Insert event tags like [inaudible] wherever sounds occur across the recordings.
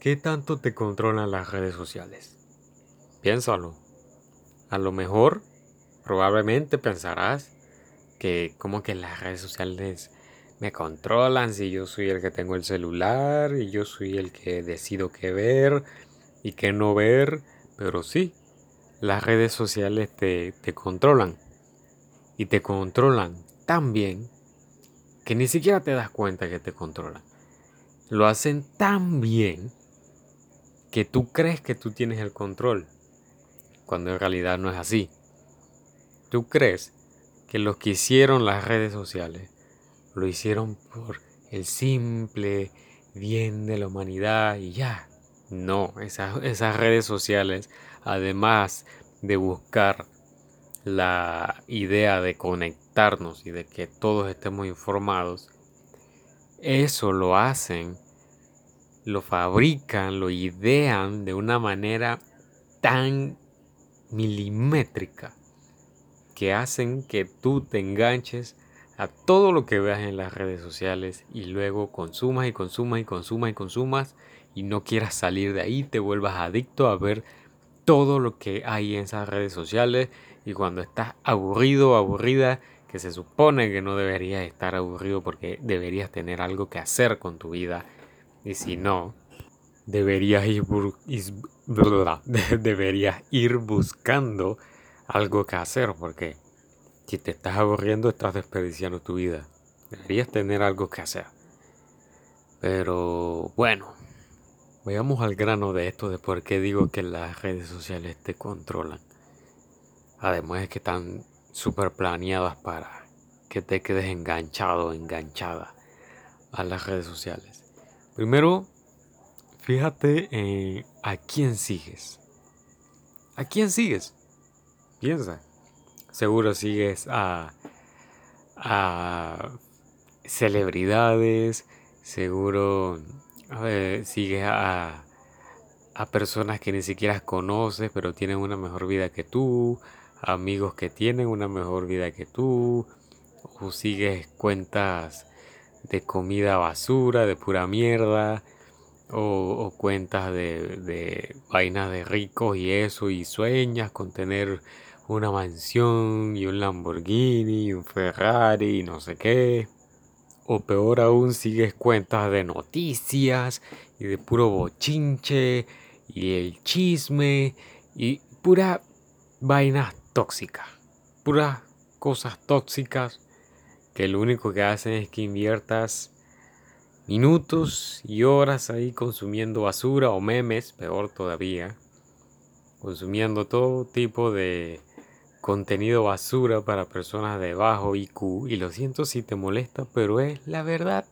¿qué tanto te controlan las redes sociales? Piénsalo. A lo mejor, probablemente pensarás que como que las redes sociales me controlan si yo soy el que tengo el celular y yo soy el que decido qué ver y qué no ver, pero sí, las redes sociales te, te controlan y te controlan tan bien que ni siquiera te das cuenta que te controlan. Lo hacen tan bien que tú crees que tú tienes el control, cuando en realidad no es así. Tú crees que los que hicieron las redes sociales lo hicieron por el simple bien de la humanidad y ya. No, esas, esas redes sociales, además de buscar la idea de conectarnos y de que todos estemos informados, eso lo hacen, lo fabrican, lo idean de una manera tan milimétrica que hacen que tú te enganches a todo lo que veas en las redes sociales y luego consumas y consumas y consumas y consumas y no quieras salir de ahí, te vuelvas adicto a ver todo lo que hay en esas redes sociales y cuando estás aburrido o aburrida, que se supone que no deberías estar aburrido porque deberías tener algo que hacer con tu vida y si no, deberías ir, [laughs] deberías ir buscando algo que hacer porque si te estás aburriendo estás desperdiciando tu vida. Deberías tener algo que hacer. Pero bueno, Vayamos al grano de esto de por qué digo que las redes sociales te controlan. Además es que están súper planeadas para que te quedes enganchado enganchada a las redes sociales. Primero, fíjate en a quién sigues. ¿A quién sigues? Piensa. Seguro sigues a, a celebridades, seguro sigues a, a personas que ni siquiera conoces, pero tienen una mejor vida que tú, amigos que tienen una mejor vida que tú, o sigues cuentas de comida basura, de pura mierda, o, cuentas de, de vainas de ricos y eso, y sueñas con tener una mansión y un Lamborghini y un Ferrari y no sé qué. O peor aún, sigues cuentas de noticias y de puro bochinche y el chisme y pura vaina tóxica. Puras cosas tóxicas que lo único que hacen es que inviertas minutos y horas ahí consumiendo basura o memes, peor todavía, consumiendo todo tipo de contenido basura para personas de bajo IQ y lo siento si te molesta, pero es la verdad.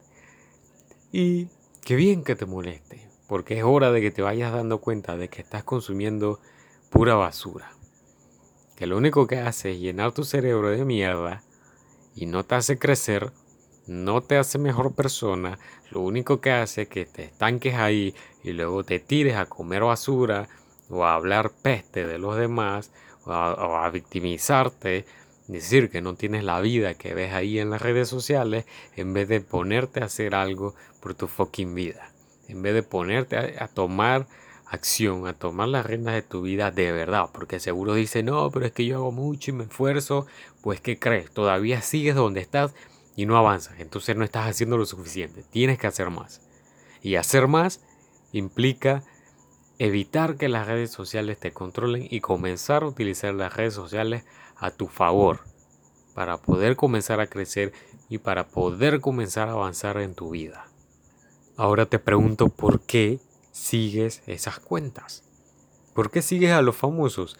Y qué bien que te moleste, porque es hora de que te vayas dando cuenta de que estás consumiendo pura basura. Que lo único que hace es llenar tu cerebro de mierda y no te hace crecer, no te hace mejor persona, lo único que hace es que te estanques ahí y luego te tires a comer basura o a hablar peste de los demás o a, victimizarte, decir que no tienes la vida que ves ahí en las redes sociales, en vez de ponerte a hacer algo por tu fucking vida. En vez de ponerte a, tomar acción, a tomar las riendas de tu vida de verdad, porque seguro dice, no, pero es que yo hago mucho y me esfuerzo, pues ¿qué crees? Todavía sigues donde estás y no avanzas, entonces no estás haciendo lo suficiente, tienes que hacer más. Y hacer más implica evitar que las redes sociales te controlen y comenzar a utilizar las redes sociales a tu favor para poder comenzar a crecer y para poder comenzar a avanzar en tu vida. Ahora te pregunto por qué sigues esas cuentas. ¿Por qué sigues a los famosos?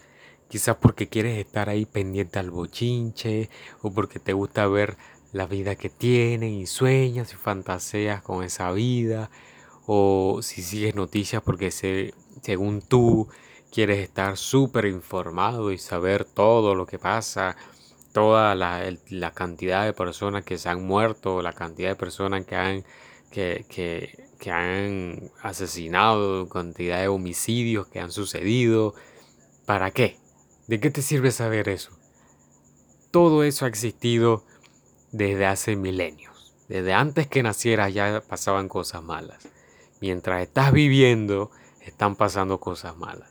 Quizás porque quieres estar ahí pendiente al bochinche o porque te gusta ver la vida que tienen y sueñas y fantaseas con esa vida o si sigues noticias porque se, según tú quieres estar súper informado y saber todo lo que pasa, toda la, cantidad de personas que se han muerto, la cantidad de personas que han, que han asesinado, cantidad de homicidios que han sucedido. ¿Para qué? ¿De qué te sirve saber eso? Todo eso ha existido desde hace milenios. Desde antes que nacieras ya pasaban cosas malas. mientras estás viviendo, están pasando cosas malas.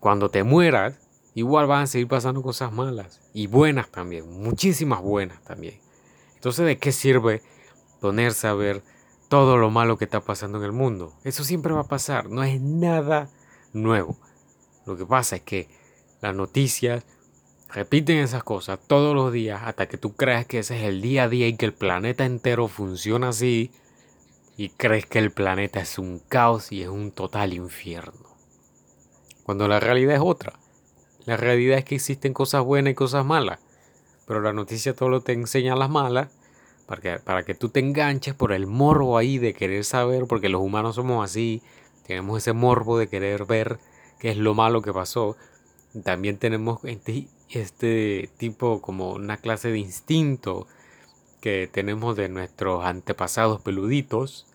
Cuando te mueras, igual van a seguir pasando cosas malas y buenas también, muchísimas buenas también. Entonces, ¿de qué sirve ponerse a ver todo lo malo que está pasando en el mundo? Eso siempre va a pasar, no es nada nuevo. Lo que pasa es que las noticias repiten esas cosas todos los días hasta que tú creas que ese es el día a día y que el planeta entero funciona así y crees que el planeta es un caos y es un total infierno. Cuando la realidad es otra. La realidad es que existen cosas buenas y cosas malas. Pero la noticia todo te enseña las malas para que, para que tú te enganches por el morbo ahí de querer saber, porque los humanos somos así, tenemos ese morbo de querer ver qué es lo malo que pasó. También tenemos este, este tipo como una clase de instinto que tenemos de nuestros antepasados peluditos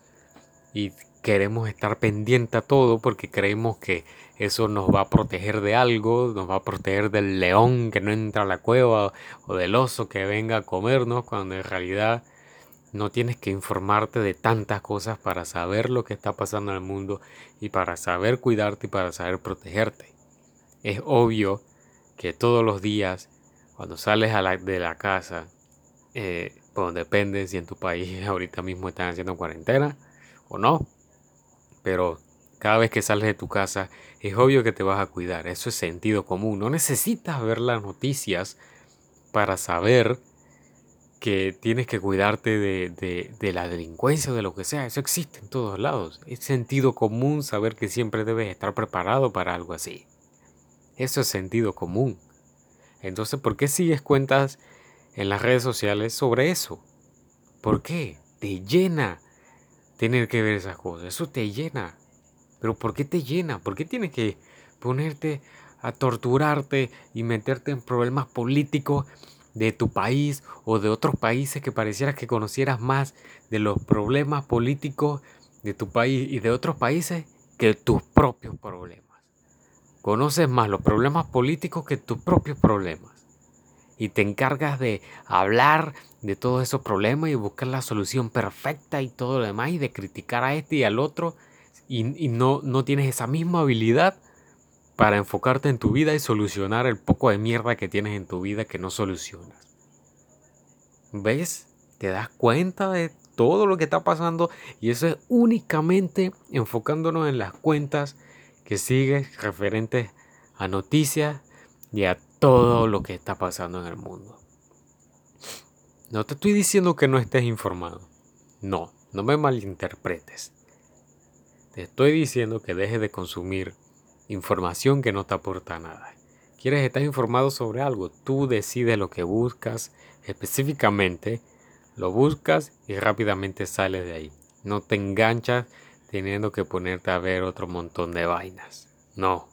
y queremos estar pendiente a todo porque creemos que eso nos va a proteger de algo, nos va a proteger del león que no entra a la cueva o del oso que venga a comernos, cuando en realidad no tienes que informarte de tantas cosas para saber lo que está pasando en el mundo y para saber cuidarte y para saber protegerte. Es obvio que todos los días, cuando sales de la casa, eh, depende si en tu país [laughs] ahorita mismo están haciendo cuarentena o no, pero cada vez que sales de tu casa es obvio que te vas a cuidar, eso es sentido común. No necesitas ver las noticias para saber que tienes que cuidarte de, la delincuencia o de lo que sea. Eso existe en todos lados. Es sentido común saber que siempre debes estar preparado para algo así. Eso es sentido común. Entonces, ¿por qué sigues cuentas en las redes sociales sobre eso? ¿Por qué? Te llena tener que ver esas cosas. Eso te llena. Pero ¿por qué te llena? ¿Por qué tienes que ponerte a torturarte y meterte en problemas políticos de tu país o de otros países que pareciera que conocieras más de los problemas políticos de tu país y de otros países que tus propios problemas? Conoces más los problemas políticos que tus propios problemas. Y te encargas de hablar de todos esos problemas y buscar la solución perfecta y todo lo demás y de criticar a este y al otro y, no, no tienes esa misma habilidad para enfocarte en tu vida y solucionar el poco de mierda que tienes en tu vida que no solucionas. ¿Ves? ¿Te das cuenta de todo lo que está pasando? Y eso es únicamente enfocándonos en las cuentas que sigues referentes a noticias y a todo lo que está pasando en el mundo. No te estoy diciendo que no estés informado. No, no me malinterpretes. Te estoy diciendo que dejes de consumir información que no te aporta nada. ¿Quieres estar informado sobre algo? Tú decides lo que buscas específicamente, lo buscas y rápidamente sales de ahí. No te enganchas teniendo que ponerte a ver otro montón de vainas. No.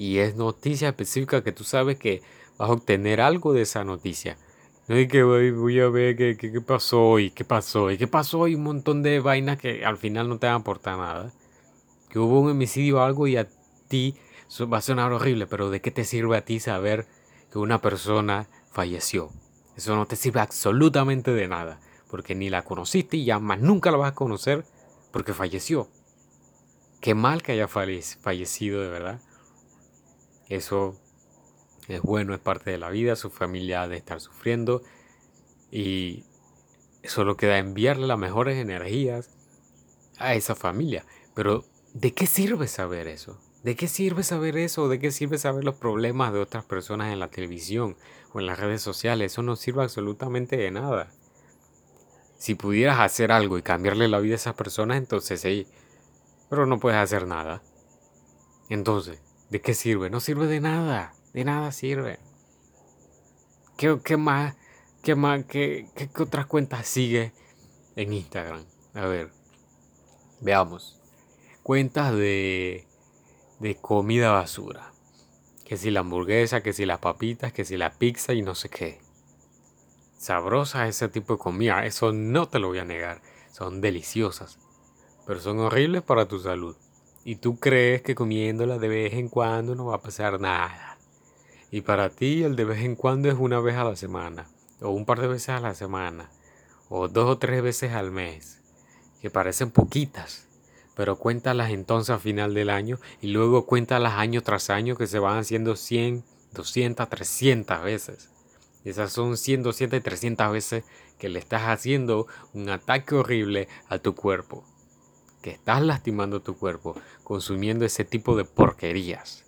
Y es noticia específica que tú sabes que vas a obtener algo de esa noticia. No es que voy, a ver qué, qué, pasó hoy, qué pasó y qué pasó y un montón de vainas que al final no te van a aportar nada. Que hubo un homicidio o algo y a ti va a sonar horrible, pero ¿de qué te sirve a ti saber que una persona falleció? Eso no te sirve absolutamente de nada, porque ni la conociste y ya más nunca la vas a conocer porque falleció. Qué mal que haya fallecido de verdad. Eso es bueno, es parte de la vida, su familia ha de estar sufriendo y solo queda enviarle las mejores energías a esa familia. Pero ¿de qué sirve saber eso? ¿De qué sirve saber eso? ¿De qué sirve saber los problemas de otras personas en la televisión o en las redes sociales? Eso no sirve absolutamente de nada. Si pudieras hacer algo y cambiarle la vida a esas personas, entonces sí. Pero no puedes hacer nada. Entonces, ¿de qué sirve? No sirve de nada. De nada sirve. ¿Qué, más? ¿Qué más? Qué, otras cuentas sigue en Instagram? A ver. Veamos. Cuentas de, de comida basura. Que si la hamburguesa, que si las papitas, que si la pizza y no sé qué. Sabrosa ese tipo de comida, eso no te lo voy a negar. Son deliciosas. Pero son horribles para tu salud. Y tú crees que comiéndolas de vez en cuando no va a pasar nada. Y para ti el de vez en cuando es una vez a la semana, o un par de veces a la semana, o dos o tres veces al mes. que parecen poquitas, pero cuéntalas entonces al final del año y luego cuéntalas año tras año que se van haciendo 100, 200, 300 veces. esas son 100, 200 y 300 veces que le estás haciendo un ataque horrible a tu cuerpo. Que estás lastimando tu cuerpo consumiendo ese tipo de porquerías.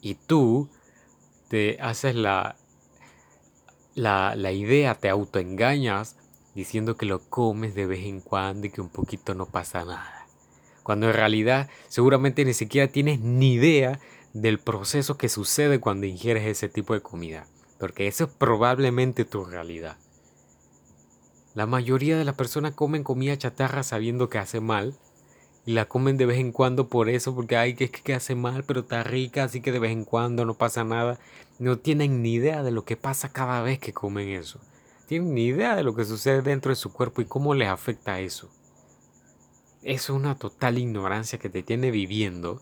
Y tú te haces la, la, la idea, te autoengañas diciendo que lo comes de vez en cuando y que un poquito no pasa nada. Cuando en realidad seguramente ni siquiera tienes ni idea del proceso que sucede cuando ingieres ese tipo de comida. Porque eso es probablemente tu realidad. La mayoría de las personas comen comida chatarra sabiendo que hace mal. Y la comen de vez en cuando por eso, porque hay que, que hace mal, pero está rica, así que de vez en cuando no pasa nada. No tienen ni idea de lo que pasa cada vez que comen eso. Tienen ni idea de lo que sucede dentro de su cuerpo y cómo les afecta eso. Eso es una total ignorancia que te tiene viviendo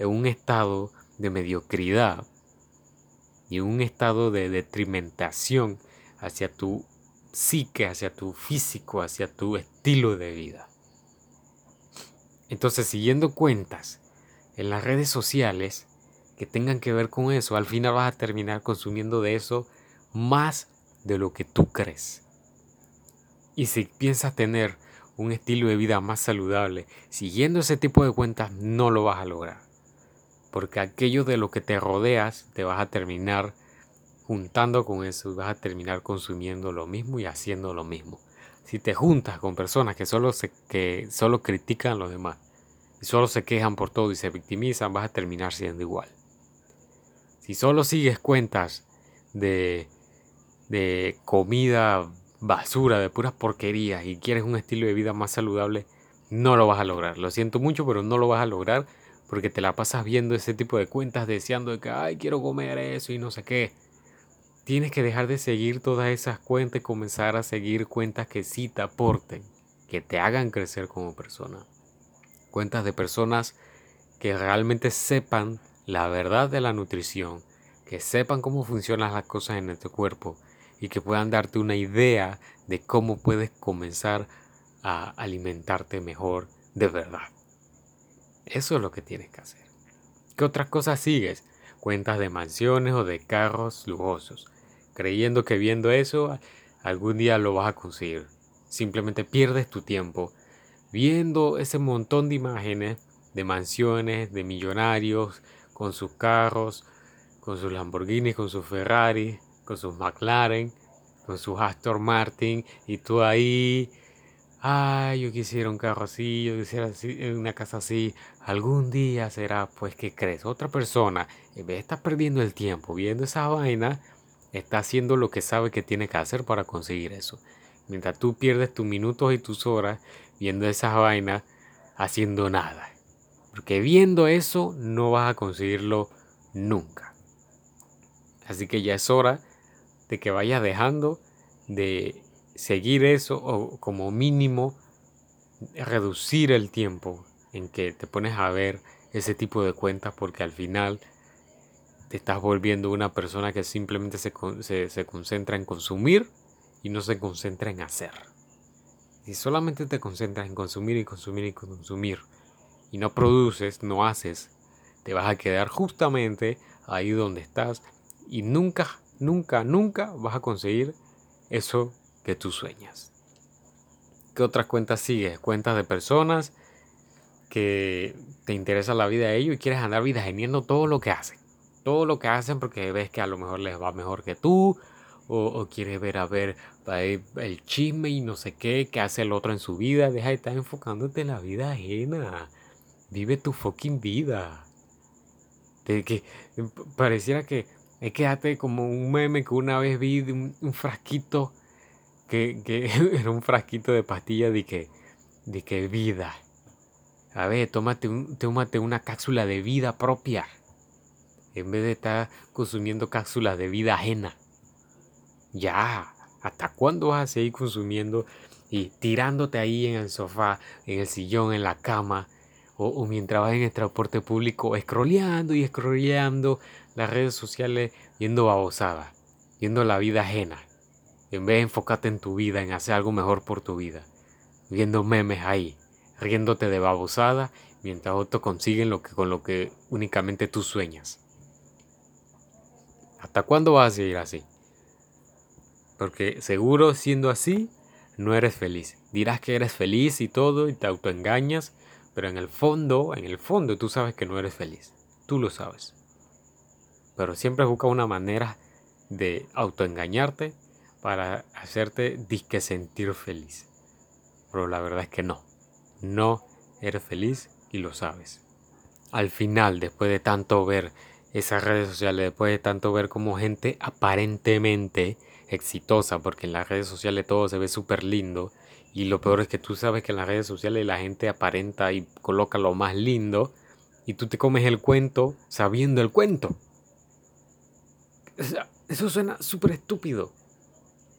en un estado de mediocridad y un estado de detrimentación hacia tu psique, hacia tu físico, hacia tu estilo de vida. Entonces, siguiendo cuentas en las redes sociales que tengan que ver con eso, al final vas a terminar consumiendo de eso más de lo que tú crees. Y si piensas tener un estilo de vida más saludable, siguiendo ese tipo de cuentas, no lo vas a lograr. Porque aquello de lo que te rodeas, te vas a terminar juntando con eso vas a terminar consumiendo lo mismo y haciendo lo mismo. Si te juntas con personas que solo, se, que solo critican a los demás y solo se quejan por todo y se victimizan, vas a terminar siendo igual. Si solo sigues cuentas de, de comida basura, de puras porquerías y quieres un estilo de vida más saludable, no lo vas a lograr. Lo siento mucho, pero no lo vas a lograr porque te la pasas viendo ese tipo de cuentas deseando que, ay, quiero comer eso y no sé qué. Tienes que dejar de seguir todas esas cuentas y comenzar a seguir cuentas que sí te aporten, que te hagan crecer como persona. Cuentas de personas que realmente sepan la verdad de la nutrición, que sepan cómo funcionan las cosas en tu cuerpo y que puedan darte una idea de cómo puedes comenzar a alimentarte mejor de verdad. Eso es lo que tienes que hacer. ¿Qué otras cosas sigues? Cuentas de mansiones o de carros lujosos creyendo que viendo eso algún día lo vas a conseguir. Simplemente pierdes tu tiempo viendo ese montón de imágenes de mansiones, de millonarios, con sus carros, con sus Lamborghini, con sus Ferrari, con sus McLaren, con sus Aston Martin, y tú ahí, ay, yo quisiera un carro así, yo quisiera una casa así, algún día será, pues, que crees? Otra persona, en vez de estar perdiendo el tiempo viendo esa vaina, está haciendo lo que sabe que tiene que hacer para conseguir eso. Mientras tú pierdes tus minutos y tus horas viendo esas vainas, haciendo nada. Porque viendo eso no vas a conseguirlo nunca. Así que ya es hora de que vayas dejando de seguir eso o como mínimo reducir el tiempo en que te pones a ver ese tipo de cuentas porque al final te estás volviendo una persona que simplemente se, se, concentra en consumir y no se concentra en hacer. Si solamente te concentras en consumir y consumir y consumir y no produces, no haces, te vas a quedar justamente ahí donde estás y nunca, nunca, nunca vas a conseguir eso que tú sueñas. ¿Qué otras cuentas sigues? Cuentas de personas que te interesa la vida de ellos y quieres andar vida geniendo todo lo que hacen todo lo que hacen porque ves que a lo mejor les va mejor que tú o, quieres ver a ver el chisme y no sé qué que hace el otro en su vida. Deja de estar enfocándote en la vida ajena. Vive tu fucking vida. De que pareciera que es quédate como un meme que una vez vi de un, frasquito que, [laughs] era un frasquito de pastillas de que, de que vida. A ver, tómate, un, tómate una cápsula de vida propia en vez de estar consumiendo cápsulas de vida ajena. Ya, ¿hasta cuándo vas a seguir consumiendo y tirándote ahí en el sofá, en el sillón, en la cama, o, mientras vas en el transporte público, escroleando y escroleando las redes sociales, viendo babosadas, viendo la vida ajena, en vez de enfocarte en tu vida, en hacer algo mejor por tu vida? viendo memes ahí, riéndote de babosada, mientras otros consiguen lo que, con lo que únicamente tú sueñas. ¿Hasta cuándo vas a seguir así? Porque seguro siendo así, no eres feliz. Dirás que eres feliz y todo y te autoengañas, pero en el fondo, en el fondo tú sabes que no eres feliz. Tú lo sabes. Pero siempre busca una manera de autoengañarte para hacerte disque sentir feliz. Pero la verdad es que no. No eres feliz y lo sabes. Al final, después de tanto ver esas redes sociales, después de tanto ver como gente aparentemente exitosa, porque en las redes sociales todo se ve súper lindo, y lo peor es que tú sabes que en las redes sociales la gente aparenta y coloca lo más lindo, y tú te comes el cuento sabiendo el cuento. Eso suena súper estúpido.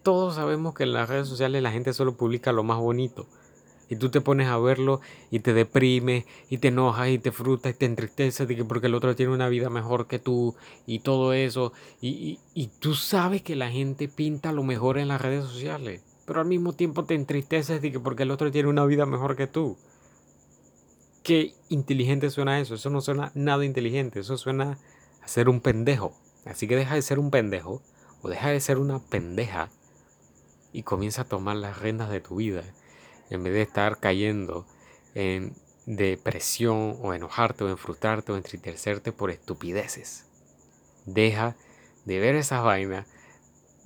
Todos sabemos que en las redes sociales la gente solo publica lo más bonito. Y tú te pones a verlo y te deprime y te enojas y te frustras y te entristeces de que porque el otro tiene una vida mejor que tú y todo eso. Y, y tú sabes que la gente pinta lo mejor en las redes sociales. Pero al mismo tiempo te entristeces de que porque el otro tiene una vida mejor que tú. Qué inteligente suena eso. Eso no suena nada inteligente. Eso suena a ser un pendejo. Así que deja de ser un pendejo o deja de ser una pendeja y comienza a tomar las riendas de tu vida en vez de estar cayendo en depresión o enojarte o en frustrarte o entristecerte por estupideces. Deja de ver esas vainas,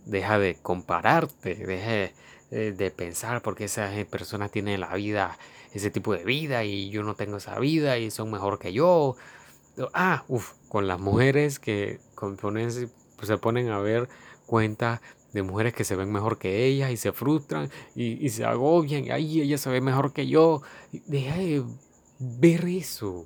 deja de compararte, deja de, pensar porque esas personas tienen la vida, ese tipo de vida y yo no tengo esa vida y son mejor que yo Ah, uff, con las mujeres que se ponen a ver cuentas de mujeres que se ven mejor que ellas y se frustran y, se agobian y ahí ella se ve mejor que yo. Deja de ver eso.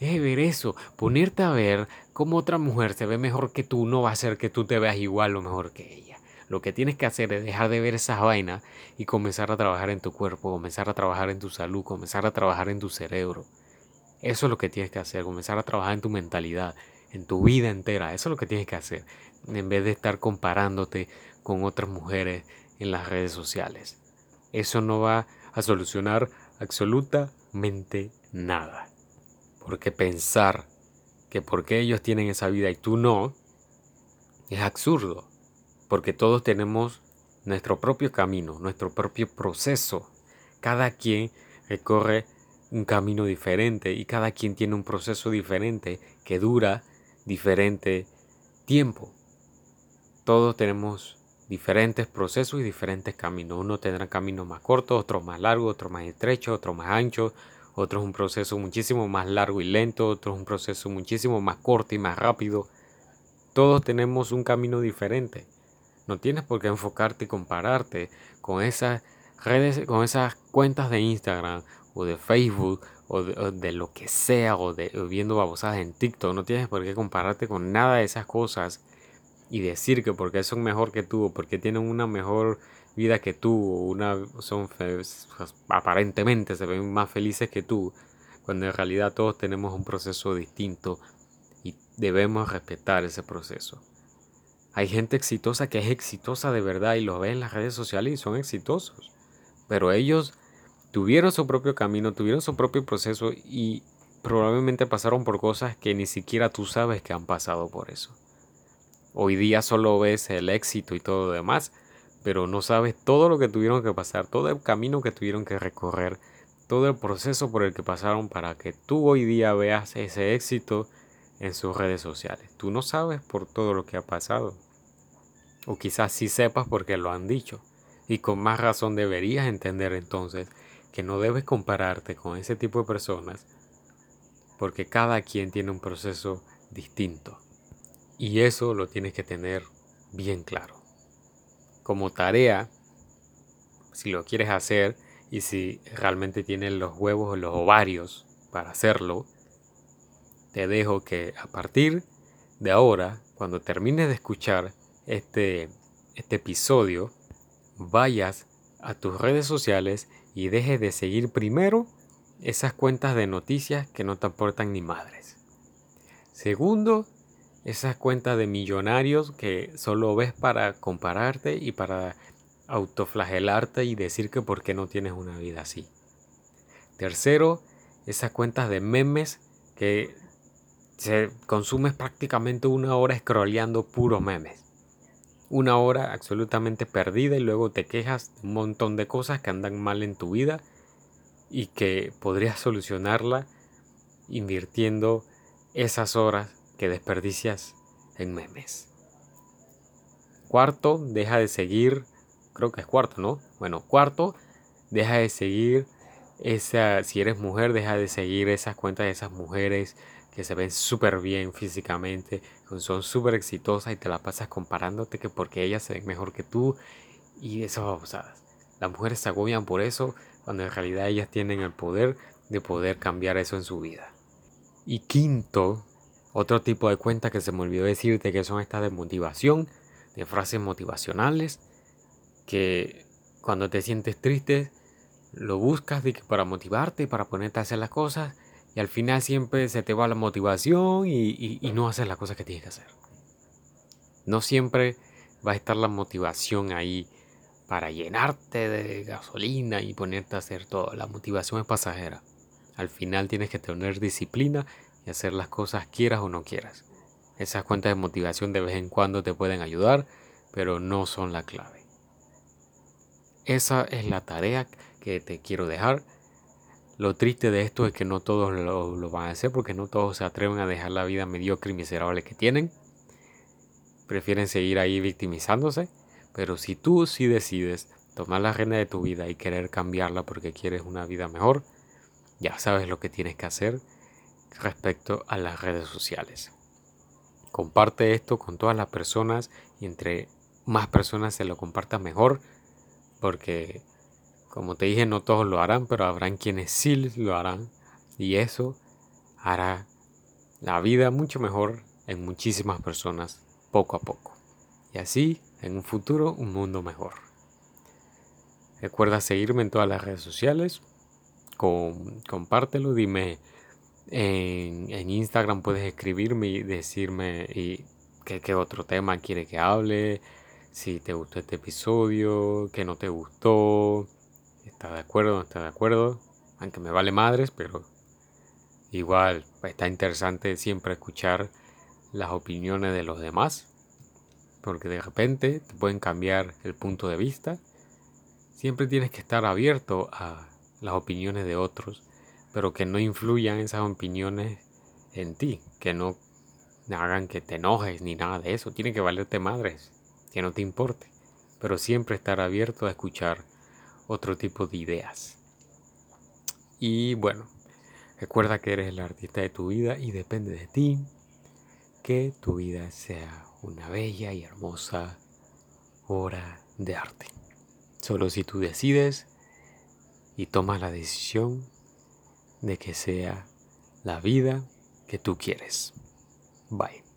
Deja de ver eso. Ponerte a ver cómo otra mujer se ve mejor que tú no va a hacer que tú te veas igual o mejor que ella. Lo que tienes que hacer es dejar de ver esas vainas y comenzar a trabajar en tu cuerpo, comenzar a trabajar en tu salud, comenzar a trabajar en tu cerebro. Eso es lo que tienes que hacer, comenzar a trabajar en tu mentalidad, en tu vida entera. Eso es lo que tienes que hacer, en vez de estar comparándote con otras mujeres en las redes sociales. Eso no va a solucionar absolutamente nada. Porque pensar que porque ellos tienen esa vida y tú no, es absurdo. Porque todos tenemos nuestro propio camino, nuestro propio proceso. Cada quien recorre un camino diferente y cada quien tiene un proceso diferente que dura diferente tiempo. Todos tenemos diferentes procesos y diferentes caminos. Uno tendrá caminos más cortos, otros más largos, otros más estrechos, otros más anchos, otros un proceso muchísimo más largo y lento, otros un proceso muchísimo más corto y más rápido. Todos tenemos un camino diferente. No tienes por qué enfocarte y compararte con esas redes, con esas cuentas de Instagram o de Facebook o de, lo que sea o de viendo babosadas en TikTok. No tienes por qué compararte con nada de esas cosas y decir que porque son mejor que tú porque tienen una mejor vida que tú una son aparentemente se ven más felices que tú cuando en realidad todos tenemos un proceso distinto y debemos respetar ese proceso. Hay gente exitosa que es exitosa de verdad y lo ve en las redes sociales y son exitosos, pero ellos tuvieron su propio camino, tuvieron su propio proceso y probablemente pasaron por cosas que ni siquiera tú sabes que han pasado por eso. Hoy día solo ves el éxito y todo lo demás, pero no sabes todo lo que tuvieron que pasar, todo el camino que tuvieron que recorrer, todo el proceso por el que pasaron para que tú hoy día veas ese éxito en sus redes sociales. Tú no sabes por todo lo que ha pasado. O quizás sí sepas porque lo han dicho. Y con más razón deberías entender entonces que no debes compararte con ese tipo de personas porque cada quien tiene un proceso distinto. Y eso lo tienes que tener bien claro. Como tarea, si lo quieres hacer y si realmente tienes los huevos o los ovarios para hacerlo, te dejo que a partir de ahora, cuando termines de escuchar este, este episodio, vayas a tus redes sociales y dejes de seguir primero esas cuentas de noticias que no te aportan ni madres. Segundo, esas cuentas de millonarios que solo ves para compararte y para autoflagelarte y decir que por qué no tienes una vida así. Tercero, esas cuentas de memes que se consumes prácticamente una hora scrolleando puros memes. Una hora absolutamente perdida y luego te quejas de un montón de cosas que andan mal en tu vida y que podrías solucionarla invirtiendo esas horas que desperdicias en memes. Cuarto, deja de seguir, creo que es cuarto, ¿no? Bueno, cuarto, deja de seguir esa, si eres mujer, deja de seguir esas cuentas de esas mujeres que se ven súper bien físicamente, son súper exitosas y te la pasas comparándote que porque ellas se ven mejor que tú y eso, sea, Las mujeres se agobian por eso cuando en realidad ellas tienen el poder de poder cambiar eso en su vida. Y quinto, otro tipo de cuenta que se me olvidó decirte que son estas de motivación, de frases motivacionales, que cuando te sientes triste lo buscas para motivarte, para ponerte a hacer las cosas y al final siempre se te va la motivación y, y no haces las cosas que tienes que hacer. No siempre va a estar la motivación ahí para llenarte de gasolina y ponerte a hacer todo. La motivación es pasajera. Al final tienes que tener disciplina hacer las cosas quieras o no quieras. Esas cuentas de motivación de vez en cuando te pueden ayudar, pero no son la clave. Esa es la tarea que te quiero dejar. Lo triste de esto es que no todos lo, lo, van a hacer porque no todos se atreven a dejar la vida mediocre y miserable que tienen. Prefieren seguir ahí victimizándose pero si tú sí decides tomar la reina de tu vida y querer cambiarla porque quieres una vida mejor, ya sabes lo que tienes que hacer respecto a las redes sociales. Comparte esto con todas las personas y entre más personas se lo compartan mejor porque como te dije no todos lo harán pero habrán quienes sí lo harán y eso hará la vida mucho mejor en muchísimas personas poco a poco y así en un futuro un mundo mejor. Recuerda seguirme en todas las redes sociales, compártelo, dime en, Instagram puedes escribirme y decirme y qué, otro tema quiere que hable, si te gustó este episodio, que no te gustó, está de acuerdo, no está de acuerdo, aunque me vale madres, pero igual está interesante siempre escuchar las opiniones de los demás porque de repente te pueden cambiar el punto de vista. Siempre tienes que estar abierto a las opiniones de otros, pero que no influyan esas opiniones en ti, que no hagan que te enojes ni nada de eso. Tiene que valerte madres, que no te importe, pero siempre estar abierto a escuchar otro tipo de ideas. Y bueno, recuerda que eres el artista de tu vida y depende de ti que tu vida sea una bella y hermosa obra de arte. Solo si tú decides y tomas la decisión de que sea la vida que tú quieres. Bye.